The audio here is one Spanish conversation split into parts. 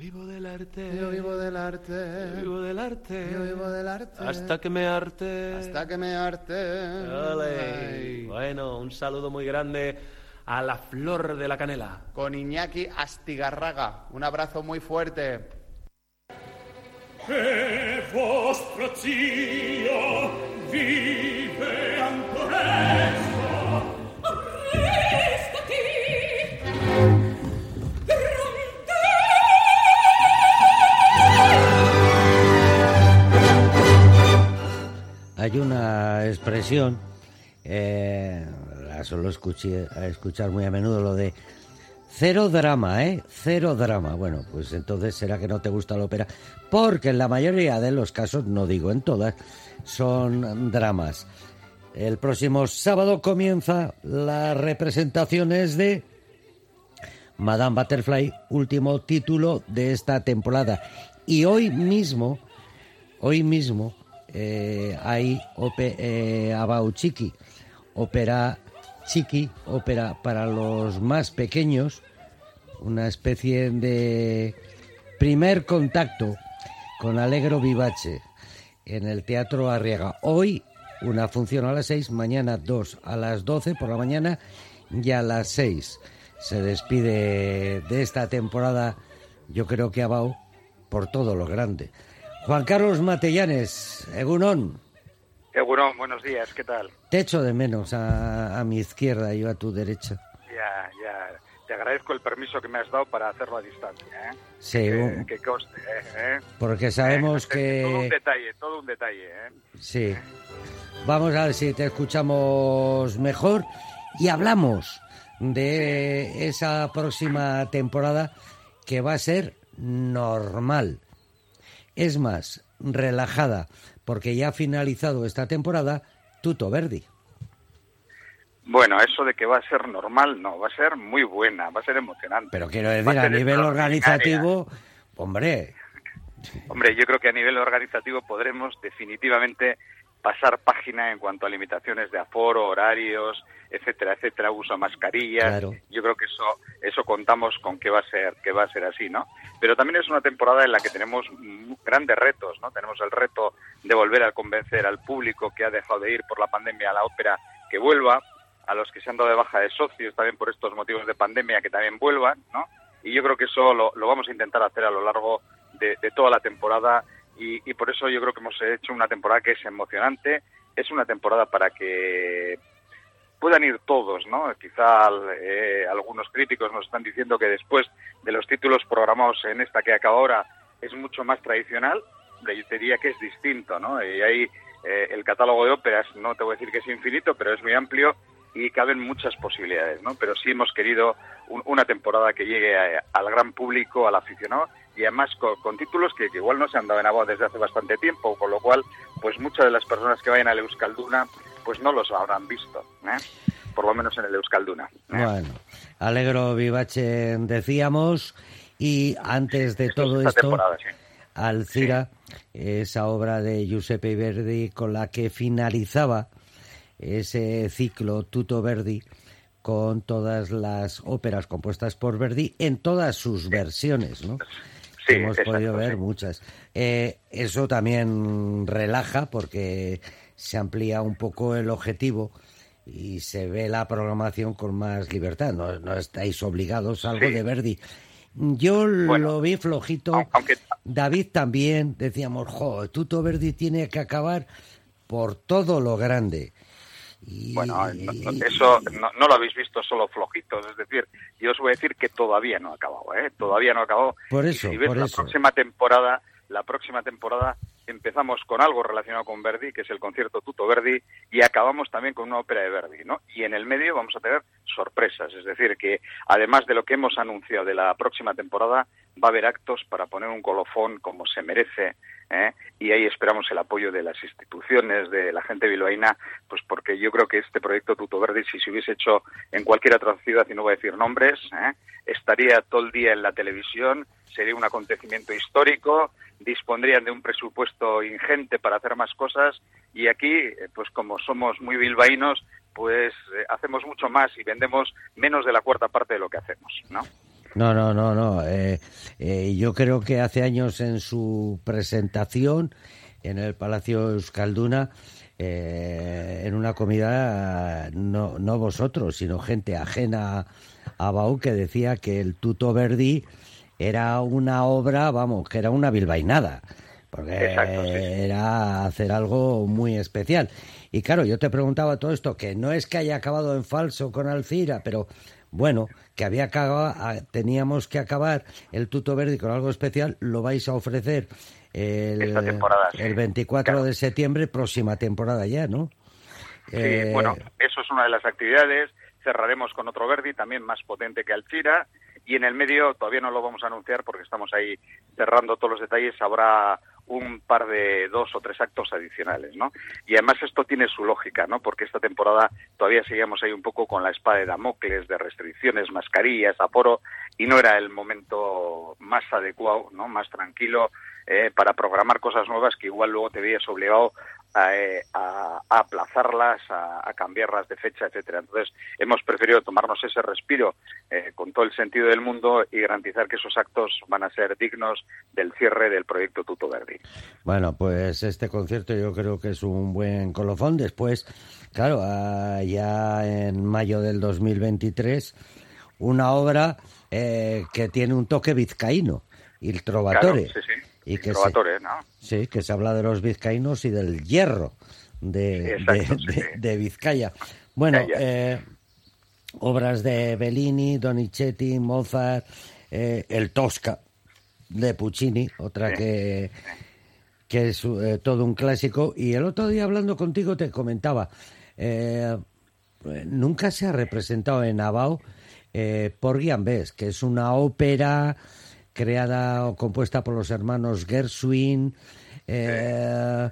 vivo del arte. Yo vivo del arte. Yo vivo del arte. Yo vivo del arte. Hasta que me arte. Hasta que me arte. Bueno, un saludo muy grande a la flor de la canela. Con Iñaki Astigarraga. Un abrazo muy fuerte. E vostro zio vive ancora Hay una expresión, eh, la suelo escuché- escuchar muy a menudo, lo de cero drama, ¿eh? Cero drama. Bueno, pues entonces será que no te gusta la ópera, porque en la mayoría de los casos, no digo en todas, son dramas. El próximo sábado comienza las representaciones de Madame Butterfly, último título de esta temporada. Y hoy mismo, hoy mismo, eh, hay ope, eh, Abau Chiqui, ópera chiqui, ópera para los más pequeños, una especie de primer contacto con Alegro Vivace en el Teatro Arriaga. Hoy una función a las seis, mañana dos a las doce por la mañana y a las seis. Se despide de esta temporada, yo creo que Abau, por todo lo grande. Juan Carlos Matellanes, Egunon, Egunon, buenos días, ¿qué tal? te echo de menos a, a mi izquierda y yo a tu derecha. Ya, ya, te agradezco el permiso que me has dado para hacerlo a distancia, ¿eh? Sí, que, un- que conste, ¿eh? porque sabemos Eh, Todo un que... detalle, todo un detalle, ¿eh? Sí. Vamos a ver si te escuchamos mejor y hablamos de esa próxima temporada que va a ser normal. Es más, relajada, porque ya ha finalizado esta temporada Tuto Verdi. Bueno, eso de que va a ser normal, no, va a ser muy buena, va a ser emocionante. Pero quiero decir, a ser nivel organizativo, hombre, Hombre, yo creo que a nivel organizativo podremos definitivamente pasar página en cuanto a limitaciones de aforo, horarios, etcétera, etcétera, uso de mascarillas. Claro. Yo creo que eso eso contamos con que va a ser que va a ser así, ¿no? Pero también es una temporada en la que tenemos grandes retos, ¿no? Tenemos el reto de volver a convencer al público que ha dejado de ir por la pandemia a la ópera que vuelva, a los que se han dado de baja de socios también por estos motivos de pandemia que también vuelvan, ¿no? Y yo creo que eso lo, lo vamos a intentar hacer a lo largo de, de toda la temporada y, y por eso yo creo que hemos hecho una temporada que es emocionante, es una temporada para que puedan ir todos, ¿no? Quizá eh, algunos críticos nos están diciendo que después de los títulos programados en esta que acaba ahora es mucho más tradicional, yo te diría que es distinto, ¿no? Y ahí eh, el catálogo de óperas, no te voy a decir que es infinito, pero es muy amplio y caben muchas posibilidades, ¿no? Pero sí hemos querido un- una temporada que llegue a- al gran público, al aficionado y además con, con títulos que, que igual no se han dado en agua desde hace bastante tiempo, con lo cual, pues muchas de las personas que vayan al Euskalduna, pues no los habrán visto, ¿eh? por lo menos en el Euskalduna. ¿eh? Bueno, Alegro Vivace decíamos y antes de Esto todo esto, sí. Alcira, esa obra de Giuseppe Verdi con la que finalizaba ese ciclo Tuto Verdi con todas las óperas compuestas por Verdi en todas sus versiones, ¿no? Sí, Hemos exacto, podido ver sí. muchas. Eh, eso también relaja porque se amplía un poco el objetivo y se ve la programación con más libertad. No, no estáis obligados a algo Sí. de Verdi. Yo Bueno, lo vi flojito. Au- Aunque David también decíamos, jo, Tuto Verdi tiene que acabar por todo lo grande. Y- Bueno, no- no- eso no, no lo habéis visto solo flojitos, es decir, yo os voy a decir que todavía no ha acabado, ¿eh? Todavía no ha acabado. Por Y eso, si ves por la eso. próxima temporada, la próxima temporada empezamos con algo relacionado con Verdi, que es el concierto Tuto Verdi, y acabamos también con una ópera de Verdi, ¿no? Y en el medio vamos a tener sorpresas, es decir, que además de lo que hemos anunciado de la próxima temporada, va a haber actos para poner un colofón como se merece, ¿eh? y ahí esperamos el apoyo de las instituciones, de la gente bilbaína, pues porque yo creo que este proyecto Tuto Verdi, si se hubiese hecho en cualquier otra ciudad, y no voy a decir nombres, ¿eh? estaría todo el día en la televisión, sería un acontecimiento histórico, dispondrían de un presupuesto ingente para hacer más cosas, y aquí, eh, pues como somos muy bilbaínos, pues eh, hacemos mucho más y vendemos menos de la cuarta parte de lo que hacemos, ¿no? No, no, no, no. Eh, eh, yo creo que hace años en su presentación en el Palacio Euskalduna, en una comida, no, no vosotros, sino gente ajena a Bau, que decía que el Tuto Verdi era una obra, vamos, que era una bilbainada. Porque Exacto, sí, sí. era hacer algo muy especial. Y claro, yo te preguntaba todo esto, que no es que haya acabado en falso con Alcira, pero bueno, que había acaba- a- teníamos que acabar el Tuto Verdi con algo especial, lo vais a ofrecer el, Esta temporada, el 24 Claro. de septiembre, próxima temporada ya, ¿no? Sí, Eh, bueno, eso es una de las actividades. Cerraremos con otro Verdi, también más potente que Alcira. Y en el medio, todavía no lo vamos a anunciar porque estamos ahí cerrando todos los detalles, habrá un par de dos o tres actos adicionales, ¿no? Y además esto tiene su lógica, ¿no? Porque esta temporada todavía seguíamos ahí un poco con la espada de Damocles, de restricciones, mascarillas, aforo, y no era el momento más adecuado, ¿no? Más tranquilo eh, para programar cosas nuevas que igual luego te veías obligado a, eh, a- a aplazarlas, a, a cambiarlas de fecha, etcétera. Entonces hemos preferido tomarnos ese respiro eh, con todo el sentido del mundo y garantizar que esos actos van a ser dignos del cierre del proyecto Tuto Verdi. Bueno, pues este concierto yo creo que es un buen colofón. Después, claro, ah, ya en mayo del 2023, una obra eh, que tiene un toque vizcaíno, Il Trovatore. Claro, sí, sí. Y que se, ¿no? sí, que se habla de los vizcaínos y del hierro de, Exacto, de- sí, de- sí. de Vizcaya. Bueno, eh, obras de Bellini, Donizetti, Mozart, eh, el Tosca de Puccini, otra Sí. que que es eh, todo un clásico. Y el otro día hablando contigo te comentaba, eh, nunca se ha representado en Abao eh, por Guiambés, que es una ópera creada o compuesta por los hermanos Gershwin. Eh,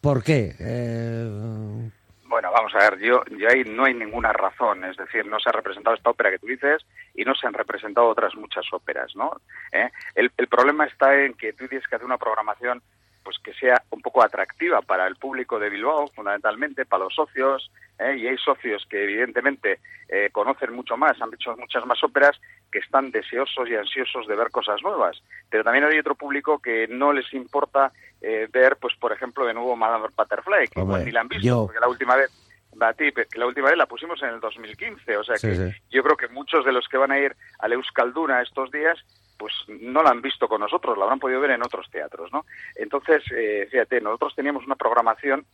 ¿Por qué? Eh, Bueno, vamos a ver, yo, yo ahí no hay ninguna razón, es decir, no se ha representado esta ópera que tú dices y no se han representado otras muchas óperas, ¿no? ¿Eh? El, el problema está en que tú tienes que hacer una programación pues que sea un poco atractiva para el público de Bilbao, fundamentalmente, para los socios, ¿eh? y hay socios que evidentemente eh, conocen mucho más, han hecho muchas más óperas, que están deseosos y ansiosos de ver cosas nuevas. Pero también hay otro público que no les importa eh, ver, pues por ejemplo, de nuevo Madame Butterfly, que igual ni la han visto, yo- porque la última vez que la última vez la pusimos en el 2015, o sea que sí. yo creo que muchos de los que van a ir al Euskalduna estos días pues no la han visto con nosotros, la habrán podido ver en otros teatros, ¿no? Entonces, eh, fíjate, nosotros teníamos una programación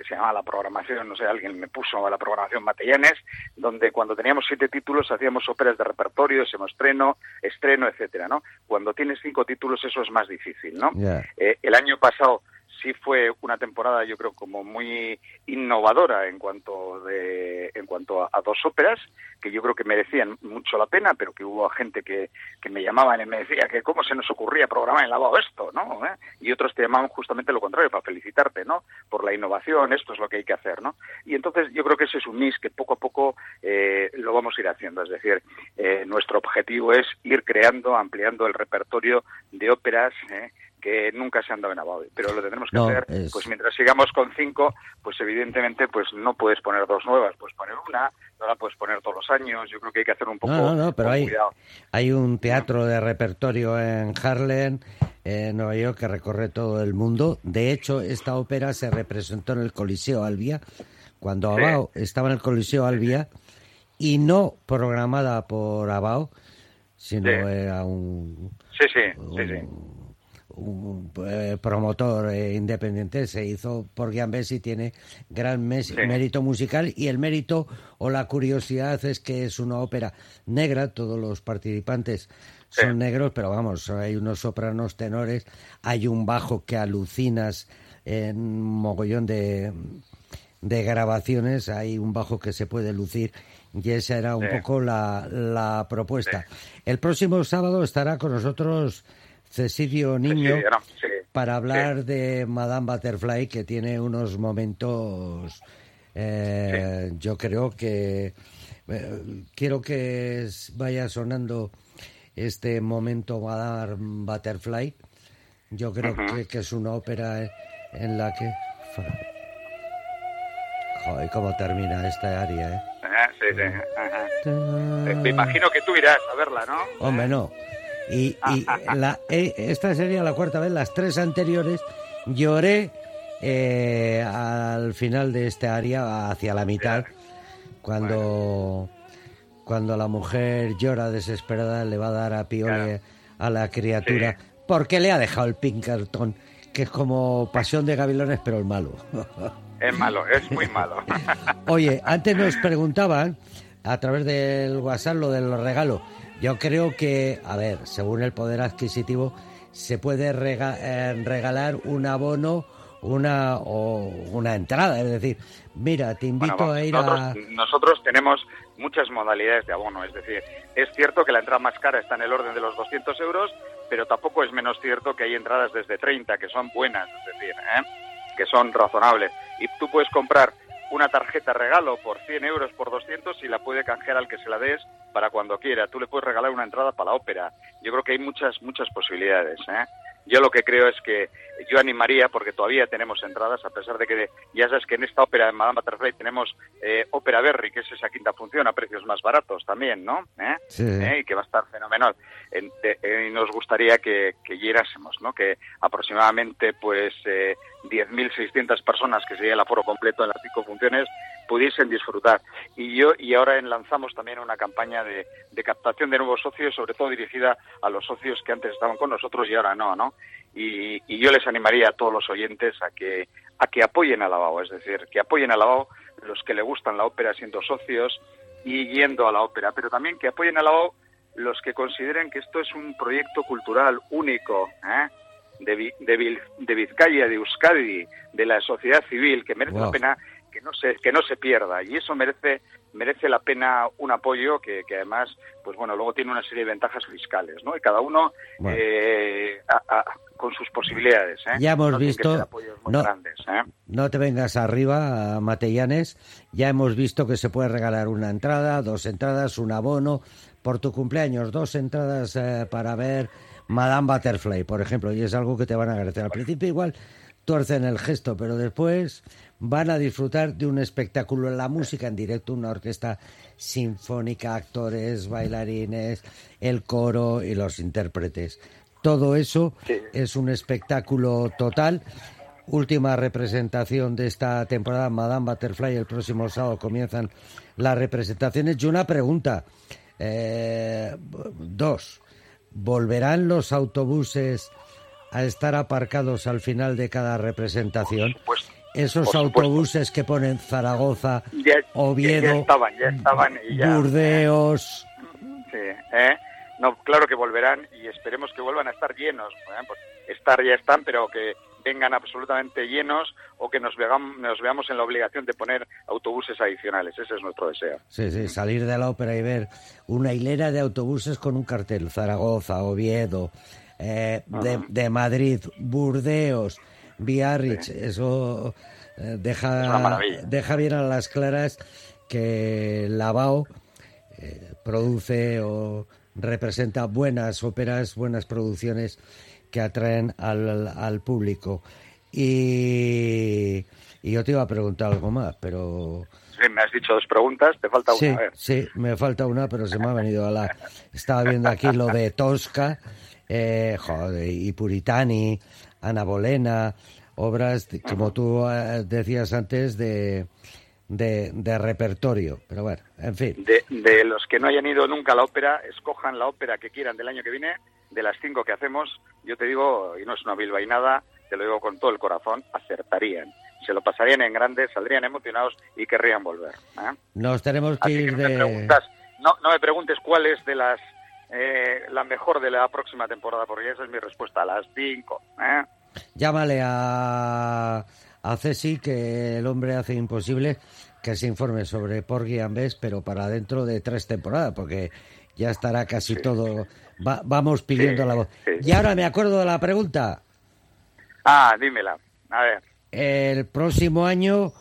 que se llamaba la programación, no sé, alguien me puso la programación Matellanes, donde cuando teníamos siete títulos hacíamos óperas de repertorio, estreno, estreno, etcétera, ¿no? Cuando tienes cinco títulos eso es más difícil, ¿no? Eh, el año pasado sí fue una temporada, yo creo, como muy innovadora en cuanto de, en cuanto a, dos óperas que yo creo que merecían mucho la pena, pero que hubo gente que, que me llamaban y me decía que cómo se nos ocurría programar en lavado esto, ¿no? ¿Eh? Y otros te llamaban justamente lo contrario, para felicitarte, ¿no? Por la innovación, esto es lo que hay que hacer, ¿no? Y entonces yo creo que ese es un mix que poco a poco eh, lo vamos a ir haciendo, es decir, eh, nuestro objetivo es ir creando, ampliando el repertorio de óperas, ¿eh? Que nunca se han dado en Abao. Pero lo tendremos que No, hacer, es- pues mientras sigamos con cinco, pues evidentemente pues no puedes poner dos nuevas, puedes poner una, no la puedes poner todos los años, yo creo que hay que hacer un poco No, no, no, pero hay, cuidado. hay un teatro de repertorio en Harlem, en Nueva York, que recorre todo el mundo. De hecho, esta ópera se representó en el Coliseo Albia, cuando Sí. Abao estaba en el Coliseo Albia, y no programada por Abao, sino Sí. era un, Sí, sí, sí, sí. Un eh, promotor eh, independiente se hizo por Gambes y tiene gran mes- Sí. mérito musical y el mérito o la curiosidad es que es una ópera negra, todos los participantes Sí. son negros, pero vamos, hay unos sopranos tenores, hay un bajo que alucinas en un mogollón de, de grabaciones, hay un bajo que se puede lucir y esa era un Sí. poco la, la propuesta. El próximo sábado estará con nosotros Cecilio Niño Sí, sí, no, sí. para hablar de Madame Butterfly, que tiene unos momentos, eh, yo creo que eh, quiero que vaya sonando este momento Madame Butterfly. Yo creo que, que es una ópera eh, en la que... Joder, cómo termina esta área, ¿eh? Eh, sí, sí. ajá. Eh, Me imagino que tú irás a verla, ¿no? Hombre, no. Y, y la, eh, esta sería la cuarta vez, las tres anteriores lloré eh, al final de este área, hacia la mitad, cuando, cuando la mujer llora desesperada, le va a dar a Piole a la criatura, porque le ha dejado el Pinkerton, que es como Pasión de Gavilones, pero el malo. Es malo, es muy malo. Oye, antes nos preguntaban a través del WhatsApp lo de los regalos. Yo creo que, a ver, según el poder adquisitivo, se puede rega- eh, regalar un abono, una o una entrada. Es decir, mira, te invito Bueno, a ir nosotros, a. nosotros tenemos muchas modalidades de abono, es decir, es cierto que la entrada más cara está en el orden de los 200 euros, pero tampoco es menos cierto que hay entradas desde 30 que son buenas, es decir, ¿eh? que son razonables. Y tú puedes comprar una tarjeta regalo por 100 euros, por 200 y la puede canjear al que se la des para cuando quiera. Tú le puedes regalar una entrada para la ópera. Yo creo que hay muchas, muchas posibilidades. ¿eh? Yo lo que creo es que yo animaría, porque todavía tenemos entradas, a pesar de que ya sabes que en esta ópera de Madame Butterfly tenemos eh, Ópera Berry, que es esa quinta función, a precios más baratos también, ¿no? ¿Eh? Sí. ¿Eh? Y que va a estar fenomenal. Eh, y nos gustaría que, que llegásemos, ¿no? Que aproximadamente, pues, eh, 10.600 personas, que sería el aforo completo en las cinco funciones, pudiesen disfrutar. Y yo y ahora lanzamos también una campaña de, captación de nuevos socios, sobre todo dirigida a los socios que antes estaban con nosotros y ahora no, ¿no? Y, yo les animaría a todos los oyentes a que a que apoyen a Lavabo, es decir, que apoyen a Lavabo los que le gustan la ópera siendo socios y yendo a la ópera, pero también que apoyen a Lavabo los que consideren que esto es un proyecto cultural único, ¿eh? De, de, de Vizcaya, de Euskadi, de la sociedad civil, que merece Wow. la pena que no se que no se pierda y eso merece merece la pena un apoyo que, que además pues bueno luego tiene una serie de ventajas fiscales no y cada uno Bueno. eh, a- a- con sus posibilidades ¿eh? Ya hemos No visto- no. grandes ¿eh? No te vengas arriba, Matellanes. Ya hemos visto que se puede regalar una entrada, dos entradas, un abono por tu cumpleaños, dos entradas eh, para ver Madame Butterfly, por ejemplo, y es algo que te van a agradecer. Al principio igual tuercen el gesto, pero después van a disfrutar de un espectáculo, la música en directo, una orquesta sinfónica, actores, bailarines, el coro y los intérpretes. Todo eso Sí. es un espectáculo total. Última representación de esta temporada, Madame Butterfly. El próximo sábado comienzan las representaciones. Y una pregunta. eh, dos. ¿Volverán los autobuses a estar aparcados al final de cada representación? Por. Esos Por autobuses que ponen Zaragoza, Ya- Oviedo, ya estaban ya estaban y ya Burdeos. Sí, ¿eh? No, claro que volverán y esperemos que vuelvan a estar llenos. ¿eh? Pues estar ya están, pero que vengan absolutamente llenos o que nos veamos, nos veamos en la obligación de poner autobuses adicionales. Ese es nuestro deseo. Sí, sí, salir de la ópera y ver una hilera de autobuses con un cartel. Zaragoza, Oviedo, eh, de, de Madrid, Burdeos, Biarritz. Eso eh, deja, Es deja bien a las claras que Lavao eh, produce o representa buenas óperas, buenas producciones que atraen al, al público. Y, y yo te iba a preguntar algo más, pero... Sí, me has dicho dos preguntas, te falta Sí, una. A ver. sí, me falta una, pero se me ha venido a la... Estaba viendo aquí lo de Tosca, eh, joder, y Puritani, Ana Bolena, obras, de- como tú eh, decías antes, de, de, de repertorio. Pero bueno, en fin. De, de los que no hayan ido nunca a la ópera, escojan la ópera que quieran del año que viene. De las cinco que hacemos, yo te digo, y no es una bilbainada, te lo digo con todo el corazón, acertarían. Se lo pasarían en grande, saldrían emocionados y querrían volver. ¿eh? Nos tenemos que Así que ir no me de... preguntas, no, no me preguntes cuál es de las eh, la mejor de la próxima temporada, porque esa es mi respuesta, las cinco. ¿eh? Llámale a, a Ceci, que el hombre hace imposible que se informe sobre Porgy and Bess, pero para dentro de tres temporadas, porque ya estará casi todo. va- vamos pidiendo Sí, la voz. sí. Y ahora me acuerdo de la pregunta. Ah, dímela. A ver, El próximo año,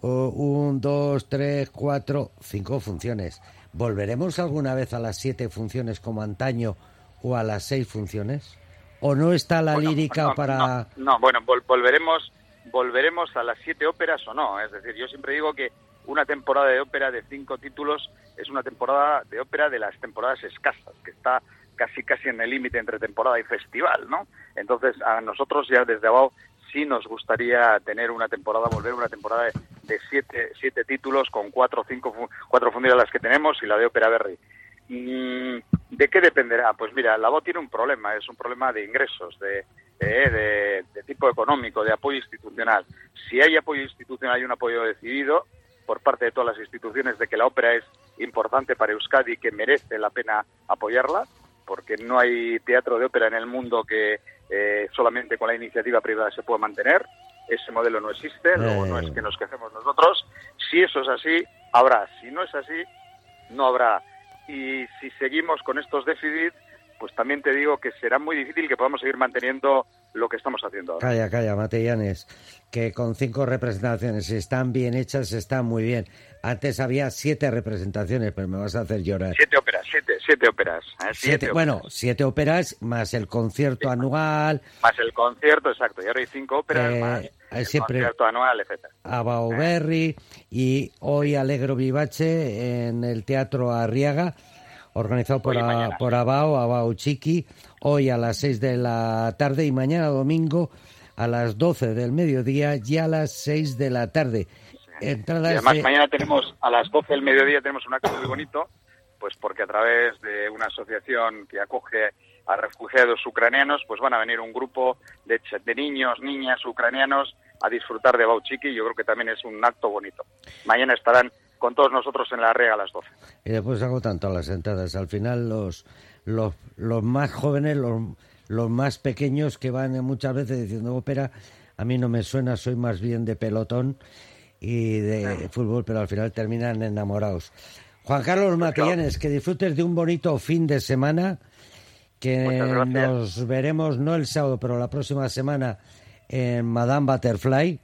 oh, un, dos, tres, cuatro, cinco funciones. ¿Volveremos alguna vez a las siete funciones como antaño o a las seis funciones? ¿O no está la Bueno, lírica no, para.? No, no, bueno, vol- volveremos, volveremos a las siete óperas o no. Es decir, yo siempre digo que una temporada de ópera de cinco títulos es una temporada de ópera de las temporadas escasas, que está casi casi en el límite entre temporada y festival, ¿no? Entonces, a nosotros ya desde abajo sí nos gustaría tener una temporada, volver una temporada de, siete, siete títulos con cuatro o cinco, cuatro fundidas las que tenemos y la de Ópera Berry. Mm, ¿De qué dependerá? Pues mira, la voz tiene un problema, es un problema de ingresos, de, de, de, tipo económico, de apoyo institucional. Si hay apoyo institucional y un apoyo decidido por parte de todas las instituciones de que la ópera es importante para Euskadi y que merece la pena apoyarla, porque no hay teatro de ópera en el mundo que eh, solamente con la iniciativa privada se pueda mantener. Ese modelo no existe, luego no es que nos quejemos nosotros. Si eso es así, habrá. Si no es así, no habrá. Y si seguimos con estos déficits, pues también te digo que será muy difícil que podamos seguir manteniendo lo que estamos haciendo ahora. Calla, calla, Matellanes, que con cinco representaciones están bien hechas, están muy bien. Antes había siete representaciones, pero me vas a hacer llorar. Siete óperas, siete, siete óperas. ¿eh? Siete, Bueno, siete óperas más el concierto anual. Más el concierto, exacto. Y ahora hay cinco óperas eh, más el concierto anual, etc. Abao Berry y hoy Alegro Vivace en el Teatro Arriaga organizado por, por Abao, Abao Chiqui, hoy a las 6 de la tarde y mañana domingo a las 12 del mediodía y a las 6 de la tarde. además mañana tenemos a las 12 del mediodía tenemos un acto muy bonito, pues porque a través de una asociación que acoge a refugiados ucranianos, pues van a venir un grupo de, de niños, niñas ucranianos a disfrutar de Bauchiki y yo creo que también es un acto bonito. Mañana estarán con todos nosotros en la rega a las 12. Y después hago tanto las entradas. Al final los, los, los más jóvenes, los, los más pequeños que van muchas veces diciendo ópera, a mí no me suena, soy más bien de pelotón y de fútbol, pero al final terminan enamorados. Juan Carlos pues Matellanes, que disfrutes de un bonito fin de semana, que nos veremos no el sábado, pero la próxima semana en Madame Butterfly.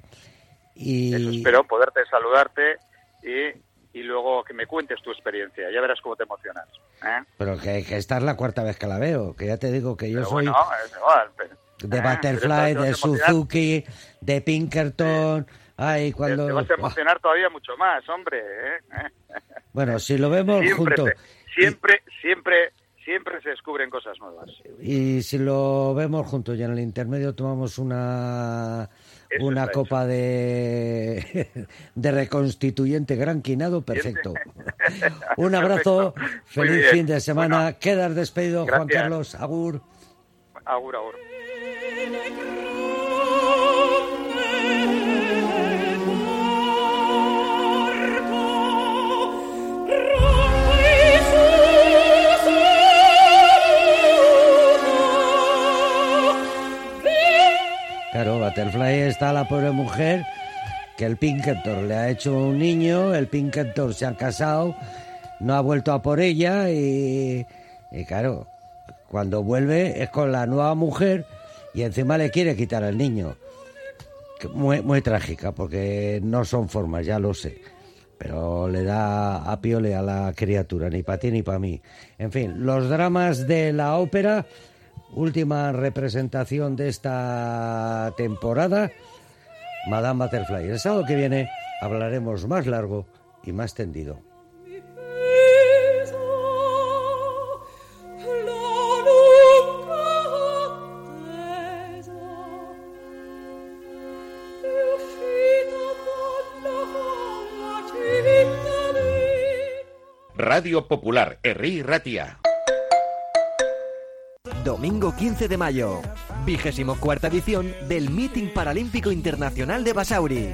Y... Eso espero, poderte saludarte y y luego que me cuentes tu experiencia. Ya verás cómo te emocionas. ¿eh? Pero que, que, esta es la cuarta vez que la veo, que ya te digo que yo soy de ¿eh? Butterfly, de Suzuki, de Pinkerton. Ay, cuando... Te, vas a emocionar todavía mucho más, hombre. ¿eh? Bueno, si lo vemos juntos... Siempre, siempre, siempre se descubren cosas nuevas. Y si lo vemos juntos y en el intermedio tomamos una una copa de, de reconstituyente gran quinado, perfecto. Un abrazo, feliz fin de semana. Quedas despedido, Juan Carlos. Agur. Agur, agur. Está la pobre mujer que el Pinkerton le ha hecho un niño, el Pinkerton se ha casado, no ha vuelto a por ella y, claro, cuando vuelve es con la nueva mujer y encima le quiere quitar al niño. Muy, muy trágica, porque no son formas, ya lo sé. Pero le da a piole a la criatura, ni para ti ni para mí. En fin, los dramas de la ópera última representación de esta temporada, Madame Butterfly. El sábado que viene hablaremos más largo y más tendido. Radio Popular, Herri Ratia. Domingo 15 de mayo, vigésimo cuarta edición del Meeting Paralímpico Internacional de Basauri.